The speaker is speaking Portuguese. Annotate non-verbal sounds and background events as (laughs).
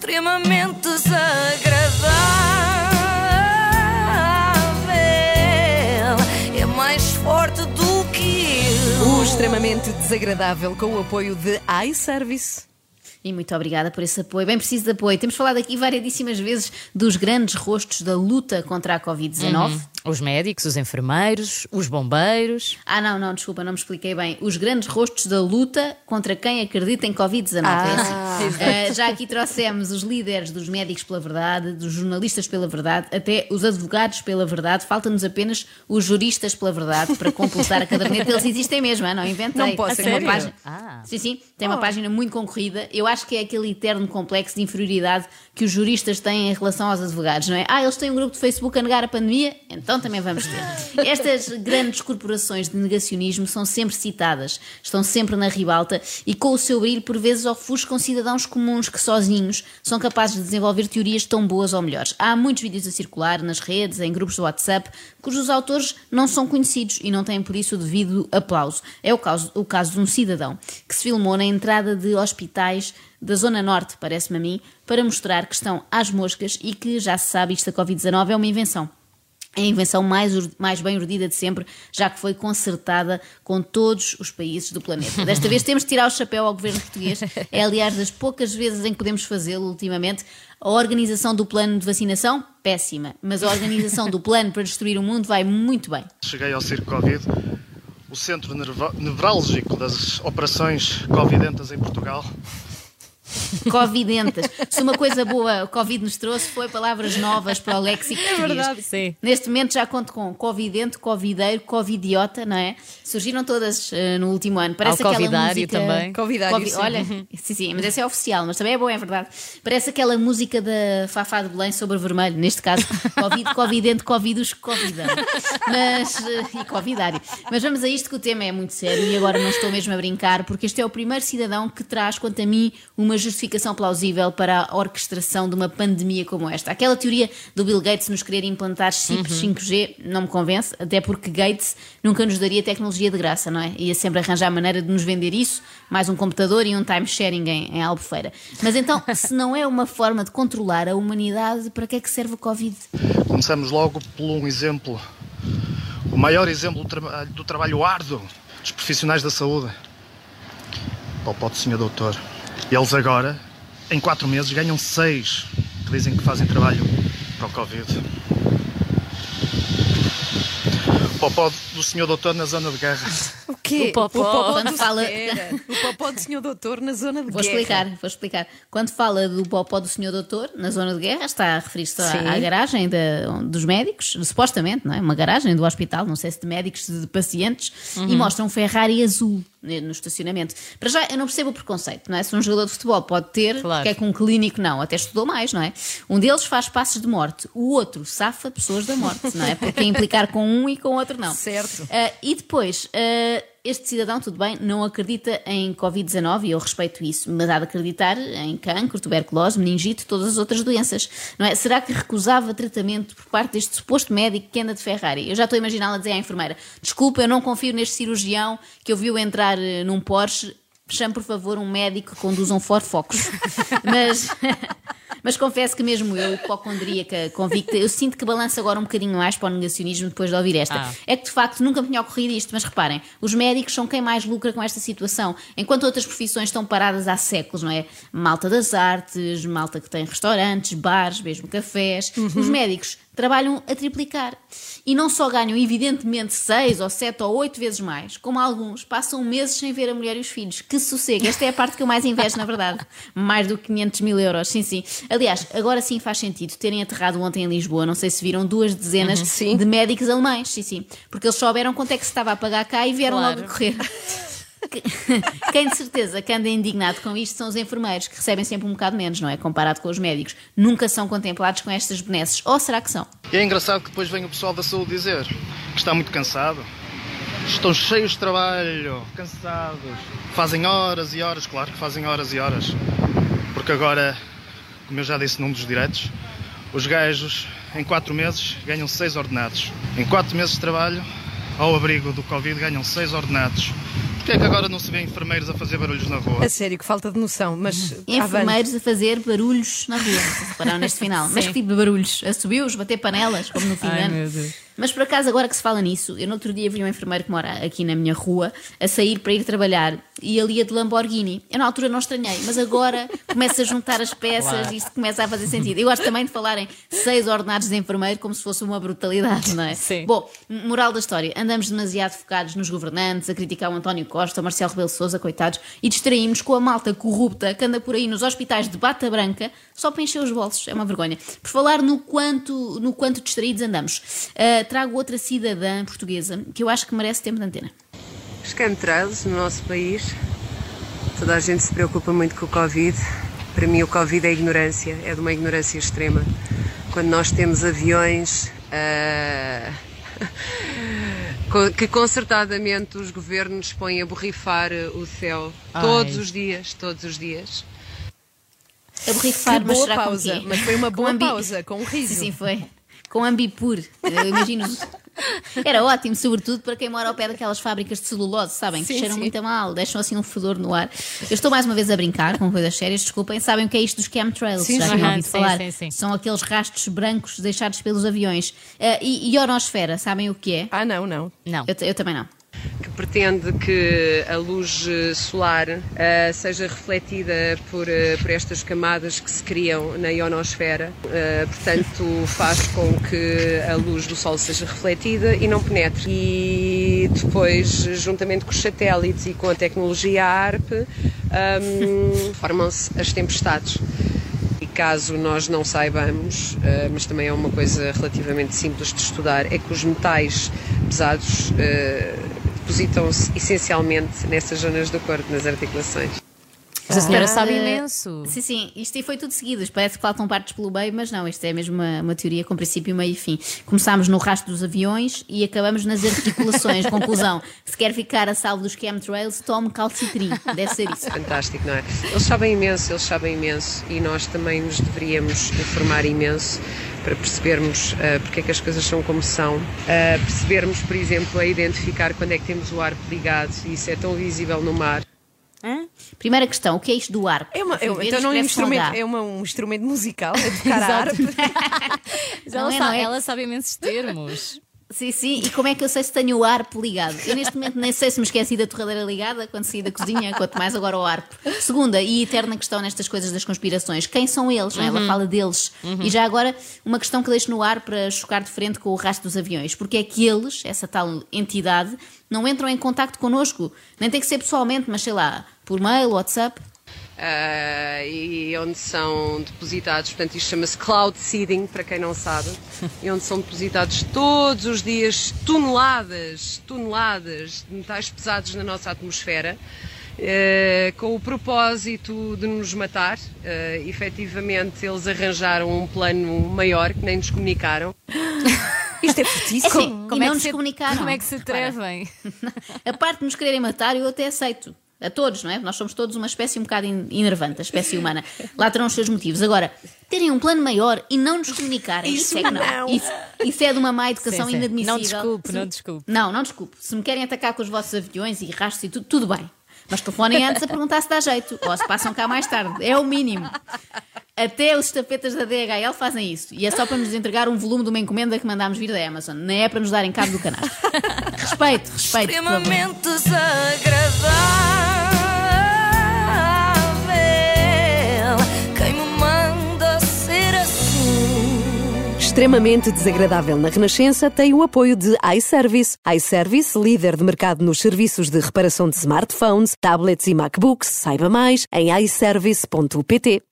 extremamente desagradável. É mais forte do que eu. O extremamente desagradável com o apoio de iService. E muito obrigada por esse apoio. Bem preciso de apoio. Temos falado aqui variedíssimas vezes dos grandes rostos da luta contra a Covid-19. Os médicos, os enfermeiros, os bombeiros. Ah, não, não, desculpa, não me expliquei bem. Os grandes rostos da luta contra quem acredita em Covid-19. Ah, é assim. (laughs) Uh, já aqui trouxemos os líderes dos médicos pela verdade, dos jornalistas pela verdade, até os advogados pela verdade. Falta-nos apenas os juristas pela verdade para completar a caderneta. Eles existem mesmo, ah, não inventei. Não posso tem uma acreditar. página. Ah. Sim, sim, tem uma página muito concorrida. Eu acho que é aquele eterno complexo de inferioridade que os juristas têm em relação aos advogados, não é? Ah, eles têm um grupo de Facebook a negar a pandemia, então também vamos ter. Estas grandes corporações de negacionismo são sempre citadas, estão sempre na ribalta e com o seu brilho por vezes ofuscam cidadãos comuns que sozinhos são capazes de desenvolver teorias tão boas ou melhores. Há muitos vídeos a circular nas redes, em grupos do WhatsApp, cujos autores não são conhecidos e não têm por isso o devido aplauso. É o caso, o caso de um cidadão que se filmou na entrada de hospitais da Zona Norte, parece-me a mim, para mostrar que estão às moscas e que já se sabe isto da Covid-19 é uma invenção. É a invenção mais, mais bem urdida de sempre, já que foi concertada com todos os países do planeta. Desta vez temos de tirar o chapéu ao governo português. (laughs) É, aliás, das poucas vezes em que podemos fazê-lo ultimamente. A organização do plano de vacinação, péssima. Mas a organização do plano para destruir o mundo vai muito bem. Cheguei ao Circo Covid, o centro nevrálgico das operações covidentas em Portugal. Covidentas. Se uma coisa boa o Covid nos trouxe foi palavras novas para o léxico português. verdade, sim. Neste momento já conto com Covidente, Covideiro, Covidiota, não é? Surgiram todas eh, no último ano. Parece Ao aquela Covidário música... também. Covidário, Covi- sim. Olha, sim, sim, mas esse é oficial, mas também é bom, é verdade. Parece aquela música da Fafá de Belém sobre vermelho, neste caso, Covid, (laughs) Covidente, Covidus, Covidão. Mas, eh, e Covidário. Mas vamos a isto que o tema é muito sério e agora não estou mesmo a brincar, porque este é o primeiro cidadão que traz, quanto a mim, uma justificação plausível para a orquestração de uma pandemia como esta. Aquela teoria do Bill Gates nos querer implantar chips 5G não me convence, até porque Gates nunca nos daria tecnologia de graça, não é? Ia sempre arranjar maneira de nos vender isso, mais um computador e um time-sharing em, em Albufeira. Mas então, (laughs) se não é uma forma de controlar a humanidade, para que é que serve o Covid? Começamos logo por um exemplo, o maior exemplo do, traba- do trabalho árduo dos profissionais da saúde. Popó do senhor doutor. Eles agora, em quatro meses, ganham seis que dizem que fazem trabalho para o Covid. Popó do senhor doutor na zona de guerra. (laughs) O quê? O popó. Quando do- fala-. O popó do senhor doutor na zona de Vou guerra. explicar, vou explicar. Quando fala do popó do senhor doutor, na zona de guerra, está a referir-se à, à garagem da- dos médicos, supostamente, não é? Uma garagem do hospital, não sei se de médicos, de pacientes, e mostra um Ferrari azul né, no estacionamento. Para já, eu não percebo o preconceito, não é? Se um jogador de futebol pode ter, Claro. porque é que um clínico não? Até estudou mais, não é? Um deles faz passos de morte, o outro safa pessoas da morte, não é? Porque implicar com um e com o outro não. Certo. Ah, e depois, ah, este cidadão, tudo bem, não acredita em Covid-19 e eu respeito isso, mas há de acreditar em cancro, tuberculose, meningite, todas as outras doenças. Não é? Será que recusava tratamento por parte deste suposto médico que anda de Ferrari? Eu já estou a imaginá-la dizer à enfermeira: desculpa, eu não confio neste cirurgião que eu viu entrar eh, num Porsche. Chame, por favor, um médico que conduza um Ford Focus. (laughs) mas. (laughs) Mas confesso que mesmo eu, hipocondríaca, convicta, eu sinto que balanço agora um bocadinho mais para o negacionismo depois de ouvir esta. Ah. É que de facto nunca me tinha ocorrido isto, mas reparem, os médicos são quem mais lucra com esta situação, enquanto outras profissões estão paradas há séculos, não é? Malta das artes, malta que tem restaurantes, bares, mesmo cafés. Os médicos trabalham a triplicar. E não só ganham, evidentemente, seis ou sete ou oito vezes mais, como alguns passam meses sem ver a mulher e os filhos. Que sossego! Esta é a parte que eu mais invejo, na verdade. Mais do que 500 mil euros, sim, sim. Aliás, agora sim faz sentido terem aterrado ontem em Lisboa, não sei se viram duas dezenas Sim. de médicos alemães, sim, sim. Porque eles souberam quanto é que se estava a pagar cá e vieram Claro. logo correr. (laughs) (laughs) Quem de certeza que anda indignado com isto são os enfermeiros, que recebem sempre um bocado menos, não é? Comparado com os médicos. Nunca são contemplados com estas benesses. Ou será que são? E é engraçado que depois vem o pessoal da saúde dizer que está muito cansado. Estão cheios de trabalho, cansados. Fazem horas e horas, claro que fazem horas e horas. Porque agora, como eu já disse num dos direitos, os gajos em 4 meses ganham 6 ordenados. Em 4 meses de trabalho, ao abrigo do Covid, ganham 6 ordenados. Porquê é que agora não se vê enfermeiros a fazer barulhos na rua? A sério, que falta de noção, mas. Enfermeiros a fazer barulhos na rua. Se repararam neste final. (laughs) Mas que tipo de barulhos? A subiu-os, bater panelas, como no fim Ai, ano. meu Deus. Mas por acaso, agora que se fala nisso, eu no outro dia vi um enfermeiro que mora aqui na minha rua a sair para ir trabalhar e ele ia de Lamborghini. Eu na altura não estranhei, mas agora começa a juntar as peças e isto começa a fazer sentido. Eu gosto também de falarem seis ordenados de enfermeiro como se fosse uma brutalidade, não é? (laughs) Sim. Bom, moral da história: andamos demasiado focados nos governantes, a criticar o António Costa, o Marcelo Rebelo de Souza, coitados, e distraímos com a malta corrupta que anda por aí nos hospitais de bata branca só para encher os bolsos. É uma vergonha. Por falar no quanto, no quanto distraídos andamos, ah, trago outra cidadã portuguesa que eu acho que merece tempo de antena. Os chemtrails no nosso país, toda a gente se preocupa muito com o Covid. Para mim, o Covid é ignorância, é de uma ignorância extrema. Quando nós temos aviões (laughs) co- que concertadamente os governos põem a borrifar o céu Ai. todos os dias, todos os dias. A borrifar, Que mas boa será com pausa, quê? mas foi uma boa pausa, com um riso. Sim, sim, foi. Com ambipur. Eu imagino. Era ótimo, sobretudo para quem mora ao pé daquelas fábricas de celulose, sabem? Que Sim, cheiram sim. muito a mal, deixam assim um fedor no ar. Eu estou mais uma vez a brincar com coisas sérias, desculpem. Sabem o que é isto dos chemtrails? Sim, Já tinham ouvido sim, falar? sim, sim. São aqueles rastros brancos deixados pelos aviões. Ah, e ionosfera, sabem o que é? Ah, não, não. Não. Eu, eu também não. Pretende que a luz eh, solar eh, seja refletida por, eh, por estas camadas que se criam na ionosfera. Eh, portanto, faz com que a luz do Sol seja refletida e não penetre. E depois, juntamente com os satélites e com a tecnologia ARP, ahm, (laughs) formam-se as tempestades. E caso nós não saibamos, mas também é uma coisa relativamente simples de estudar, é que os metais pesados depositam-se essencialmente nessas zonas do corpo, nas articulações. Mas a senhora Ah, sabe eh, imenso. Sim, sim, isto aí foi tudo seguido. Parece que faltam partes pelo meio, mas não, isto é mesmo uma, uma teoria com princípio, meio e fim. Começámos no rastro dos aviões e acabamos nas articulações. (laughs) Conclusão: se quer ficar a salvo dos chemtrails, tome calcitrim. Deve ser isso. Fantástico, não é? Eles sabem imenso, eles sabem imenso e nós também nos deveríamos informar imenso para percebermos eh, porque é que as coisas são como são, eh, percebermos, por exemplo, a identificar quando é que temos o ar ligado e isso é tão visível no mar. Primeira questão: o que é isto do arco? É uma, é, então não é um instrumento, é uma- um instrumento musical, é (laughs) tocar a harpa. (laughs) Ela, é, sabe, é? ela sabe imensos termos. Sim, sim. E como é que eu sei se tenho o arpo ligado? Eu neste momento nem sei se me esqueci da torradeira ligada quando saí da cozinha, quanto mais agora o arpo. Segunda e eterna questão nestas coisas das conspirações: quem são eles? é? Ela fala deles. E já agora, uma questão que deixo no ar para chocar de frente com o rastro dos aviões: porque é que eles, essa tal entidade, não entram em contacto connosco? Nem tem que ser pessoalmente, mas sei lá, por mail, WhatsApp. Ah, e onde são depositados, portanto isto chama-se cloud seeding, para quem não sabe, (laughs) e onde são depositados todos os dias toneladas, toneladas de metais pesados na nossa atmosfera, eh, com o propósito de nos matar. Eh, efetivamente, eles arranjaram um plano maior que nem nos comunicaram. (laughs) Isto é É fortíssimo. assim, e não que nos se, comunicaram. como é que se atrevem? (laughs) A parte de nos quererem matar, eu até aceito. A todos, não é? Nós somos todos uma espécie um bocado in- enervante, a espécie humana. Lá terão os seus motivos. Agora, terem um plano maior e não nos comunicarem, isso, Isso é que não. não. Isso, isso é de uma má educação Sim, sim. inadmissível. Não desculpe, Se- não desculpe. Não, não desculpe. Se me querem atacar com os vossos aviões e rastros e tudo, tudo bem. Mas telefonem antes a perguntar se dá jeito. Ou se passam cá mais tarde. É o mínimo. Até os tapetas da DHL fazem isso. E é só para nos entregar um volume de uma encomenda que mandámos vir da Amazon. Não é para nos darem cabo do canal. Respeito, respeito. extremamente desagradável. Extremamente desagradável na Renascença tem o apoio de iService. iService, líder de mercado nos serviços de reparação de smartphones, tablets e MacBooks. Saiba mais em iService.pt.